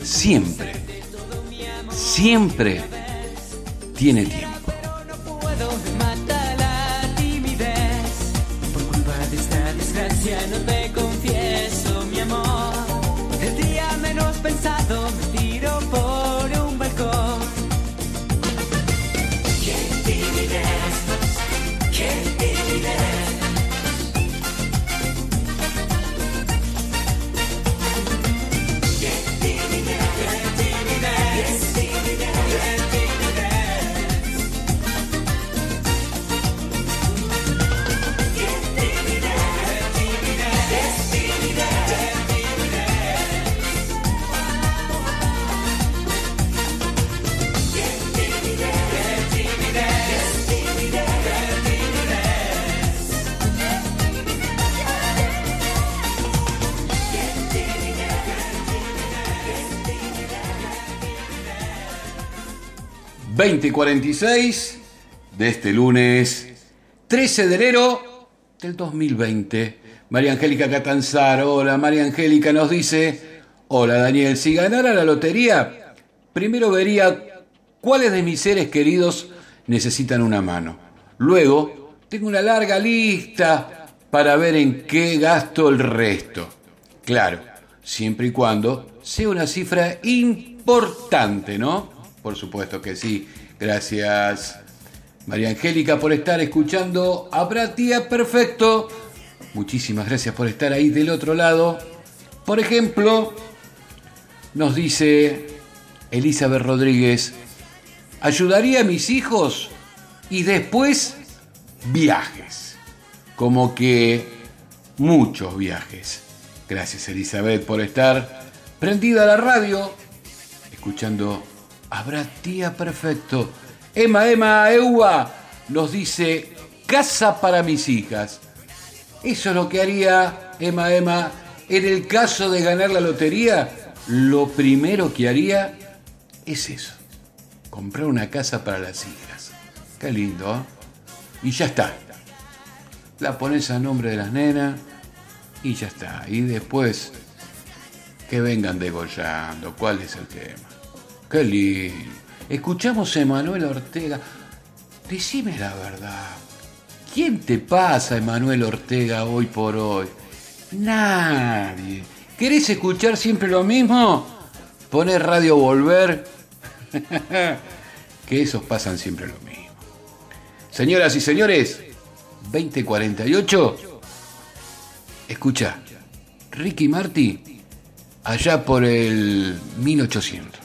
siempre, siempre tiene tiempo. Y 2046 de este lunes 13 de enero del 2020. María Angélica Catanzaro, hola María Angélica nos dice, hola Daniel, si ganara la lotería, primero vería cuáles de mis seres queridos necesitan una mano. Luego, tengo una larga lista para ver en qué gasto el resto. Claro, siempre y cuando sea una cifra importante, ¿no? Por supuesto que sí. Gracias, María Angélica, por estar escuchando a Tía Perfecto. Muchísimas gracias por estar ahí del otro lado. Por ejemplo, nos dice Elizabeth Rodríguez, ayudaría a mis hijos y después viajes. Como que muchos viajes. Gracias Elizabeth por estar prendida a la radio, escuchando Habrá tía perfecto. Emma, Emma, Eua nos dice casa para mis hijas. Eso es lo que haría Emma, Emma. En el caso de ganar la lotería, lo primero que haría es eso. Comprar una casa para las hijas. Qué lindo, ¿eh? Y ya está. La pones a nombre de las nenas y ya está. Y después que vengan degollando. ¿Cuál es el tema? Qué lindo. Escuchamos a Emanuel Ortega. Decime la verdad. ¿Quién te pasa, Emanuel Ortega, hoy por hoy? Nadie. ¿Querés escuchar siempre lo mismo? Poner radio volver. (laughs) que esos pasan siempre lo mismo. Señoras y señores, 2048. Escucha, Ricky Marty, allá por el 1800.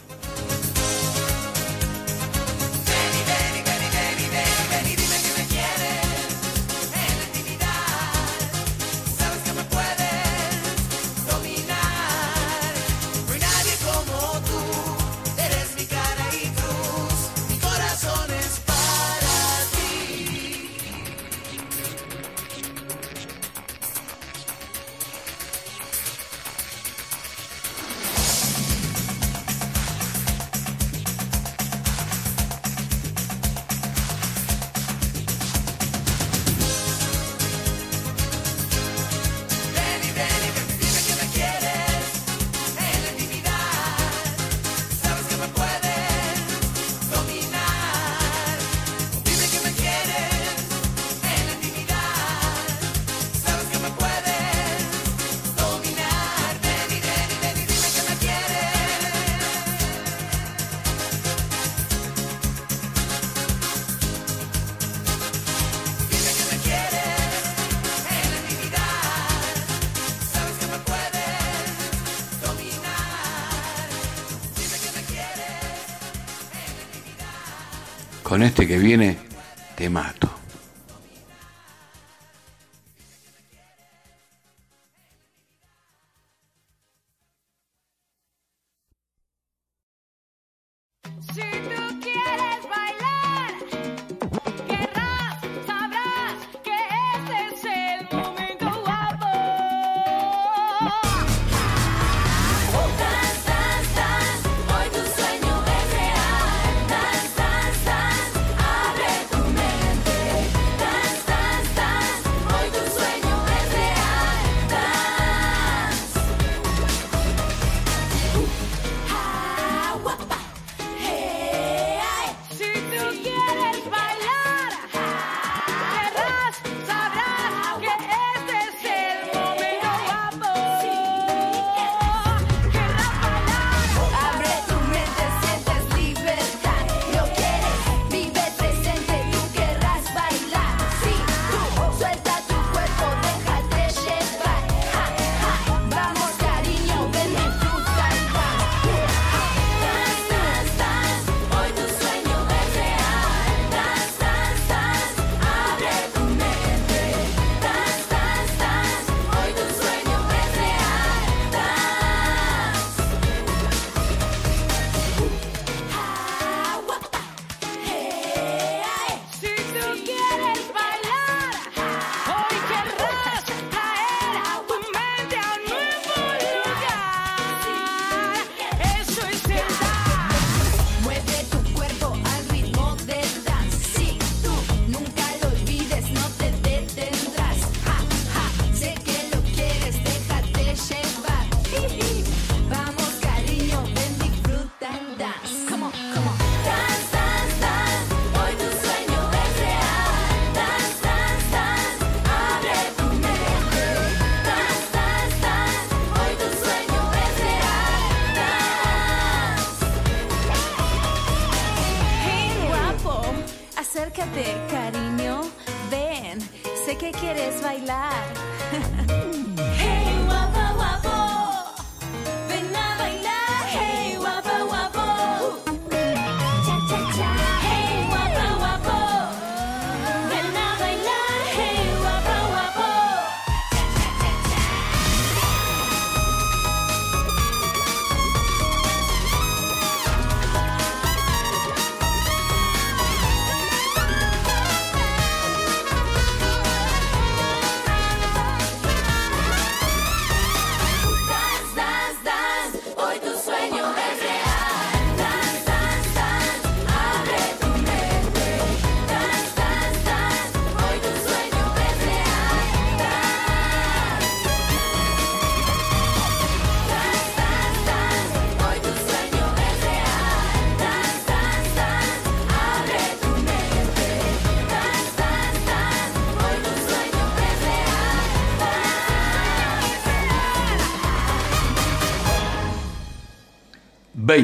Viene, te.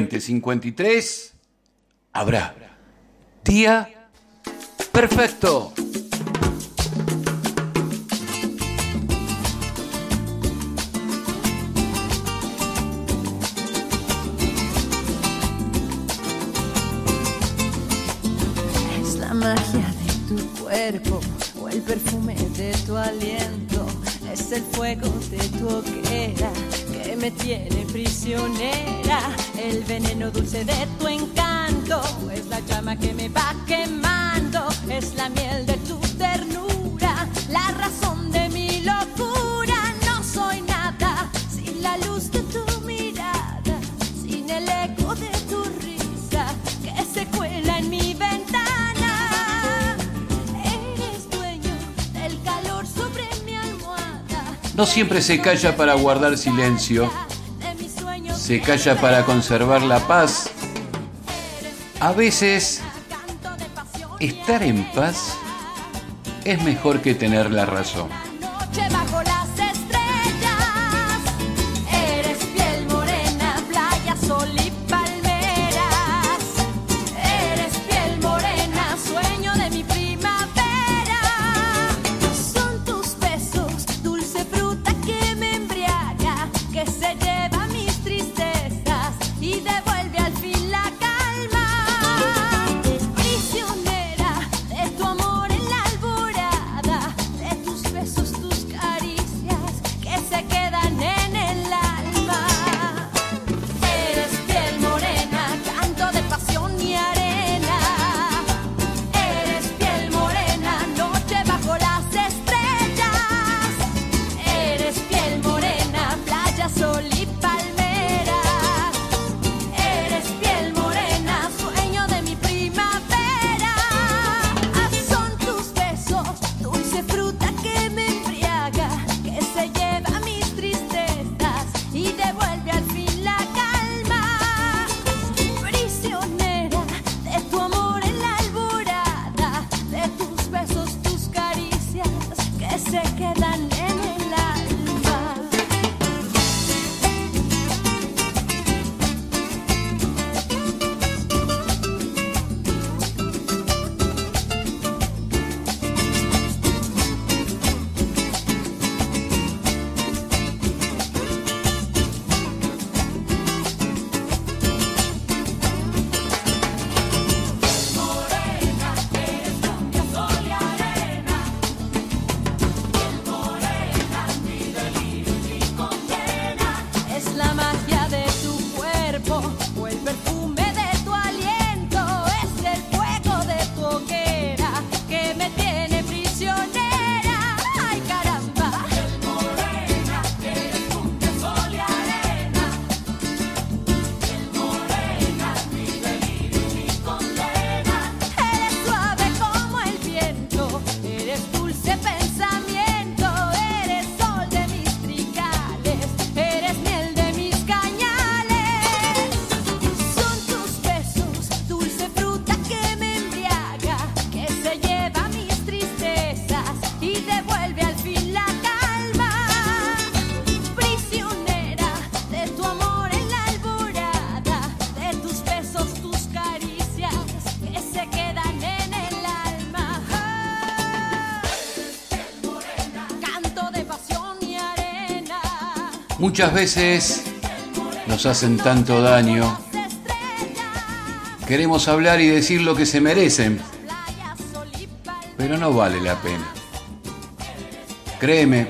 2053 habrá día perfecto. No siempre se calla para guardar silencio, se calla para conservar la paz. A veces, estar en paz es mejor que tener la razón. Muchas veces nos hacen tanto daño. Queremos hablar y decir lo que se merecen, pero no vale la pena. Créeme,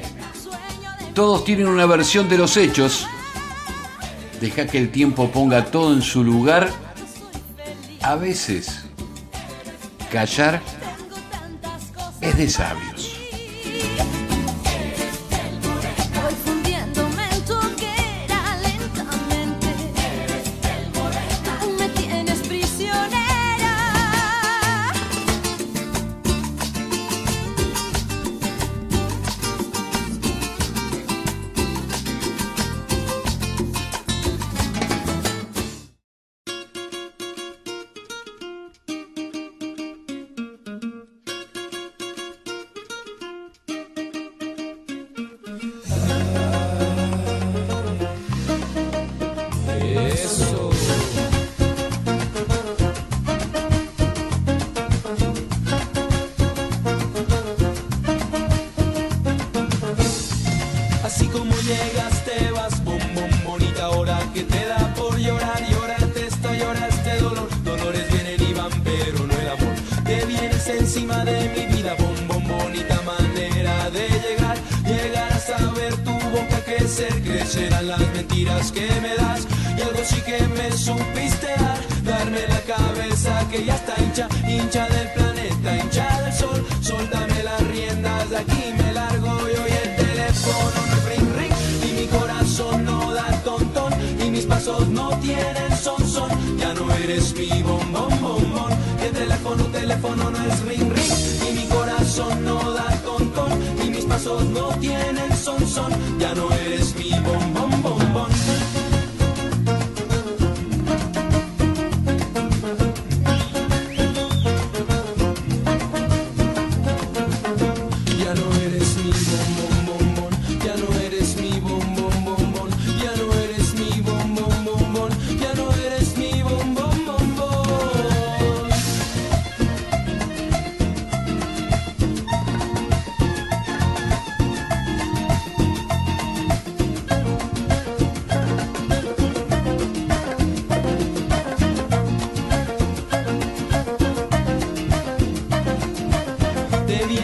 todos tienen una versión de los hechos. Deja que el tiempo ponga todo en su lugar. A veces, callar es de.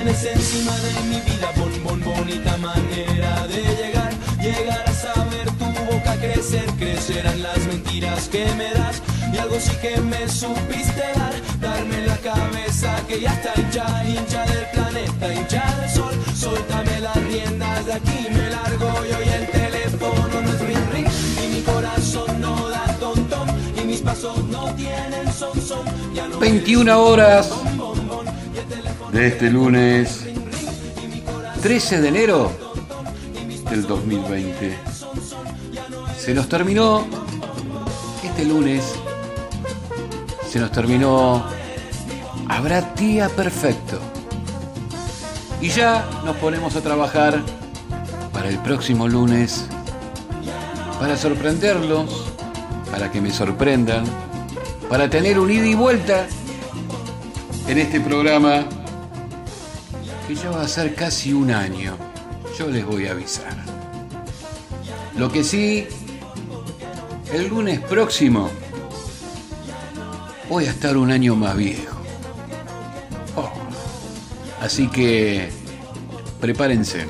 Te vienes encima de mi vida, bon, bon, bonita manera de llegar, llegar a saber tu boca crecer, crecerán las mentiras que me das, y algo sí que me supiste dar, darme la cabeza que ya está hincha, hincha del planeta, hincha del sol, soltame las riendas de aquí, me largo yo y el teléfono no es ring ring, y mi corazón no da tontón, y mis pasos no tienen son son, ya no 21 horas de este lunes 13 de enero del 2020. Se nos terminó este lunes, se nos terminó Habrá día perfecto. Y ya nos ponemos a trabajar para el próximo lunes, para sorprenderlos, para que me sorprendan, para tener un ida y vuelta en este programa que ya va a ser casi un año. Yo les voy a avisar. Lo que sí, el lunes próximo voy a estar un año más viejo. Oh. Así que prepárense.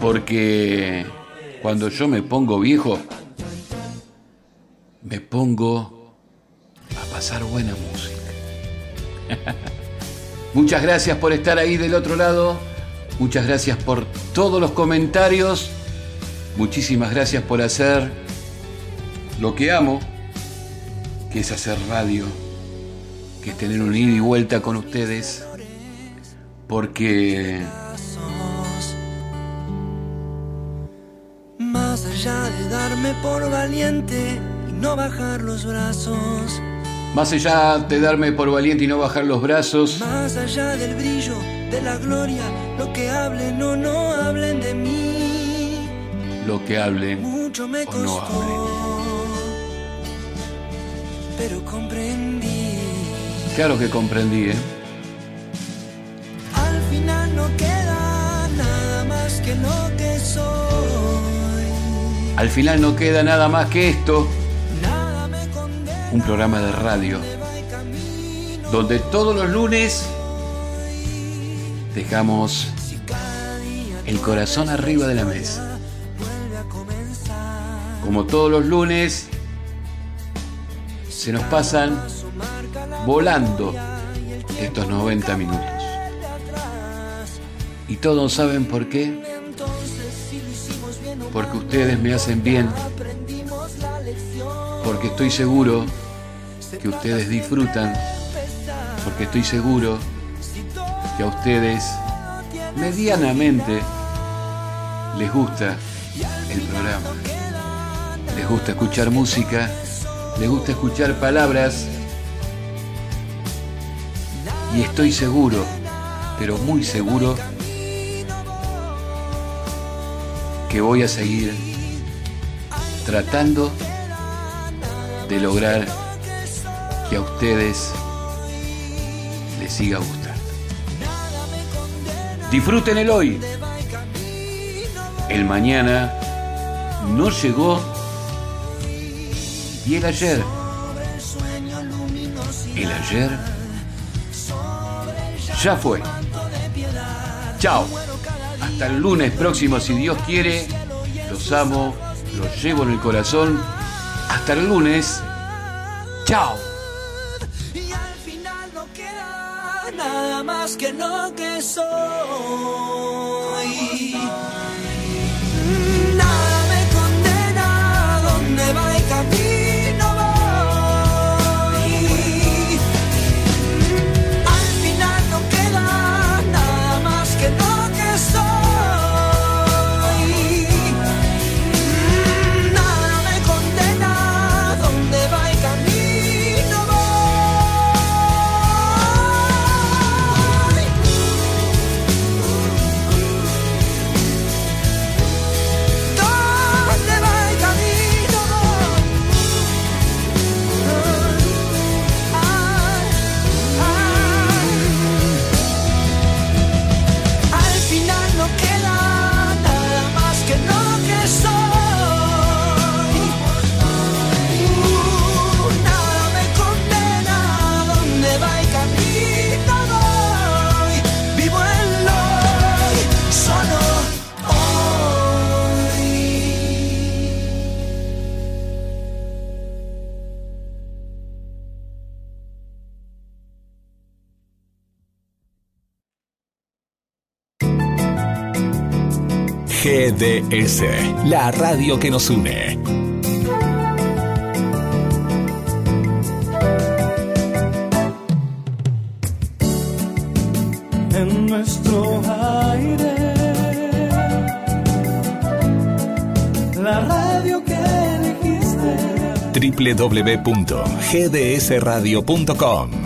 Porque cuando yo me pongo viejo, me pongo a pasar buena música. (laughs) Muchas gracias por estar ahí del otro lado. Muchas gracias por todos los comentarios. Muchísimas gracias por hacer lo que amo, que es hacer radio, que es tener un ida y vuelta con ustedes. Porque Más allá de darme por valiente y no bajar los brazos. Más allá de darme por valiente y no bajar los brazos, Más allá del brillo, de la gloria, lo que hablen o no hablen de mí. lo que hablen Mucho me o no costó, hablen. pero comprendí. Claro que comprendí, ¿eh? Al final no queda nada más que lo que soy. Al final no queda nada más que esto, un programa de radio, donde todos los lunes dejamos el corazón arriba de la mesa. Como todos los lunes, se nos pasan volando estos 90 minutos. Y todos saben por qué. Porque ustedes me hacen bien. Porque estoy seguro que ustedes disfrutan. Porque estoy seguro que a ustedes medianamente les gusta el programa. Les gusta escuchar música, les gusta escuchar palabras. Y estoy seguro, pero muy seguro, que voy a seguir tratando de lograr que a ustedes les siga gustando. Disfruten el hoy. El mañana no llegó y el ayer. El ayer ya fue. Chao. Hasta el lunes próximo, si Dios quiere. Los amo, los llevo en el corazón. Hasta el lunes. Chao. Más que lo que soy. GDS, la radio que nos une. en nuestro aire. La radio que elegiste. www.gdsradio.com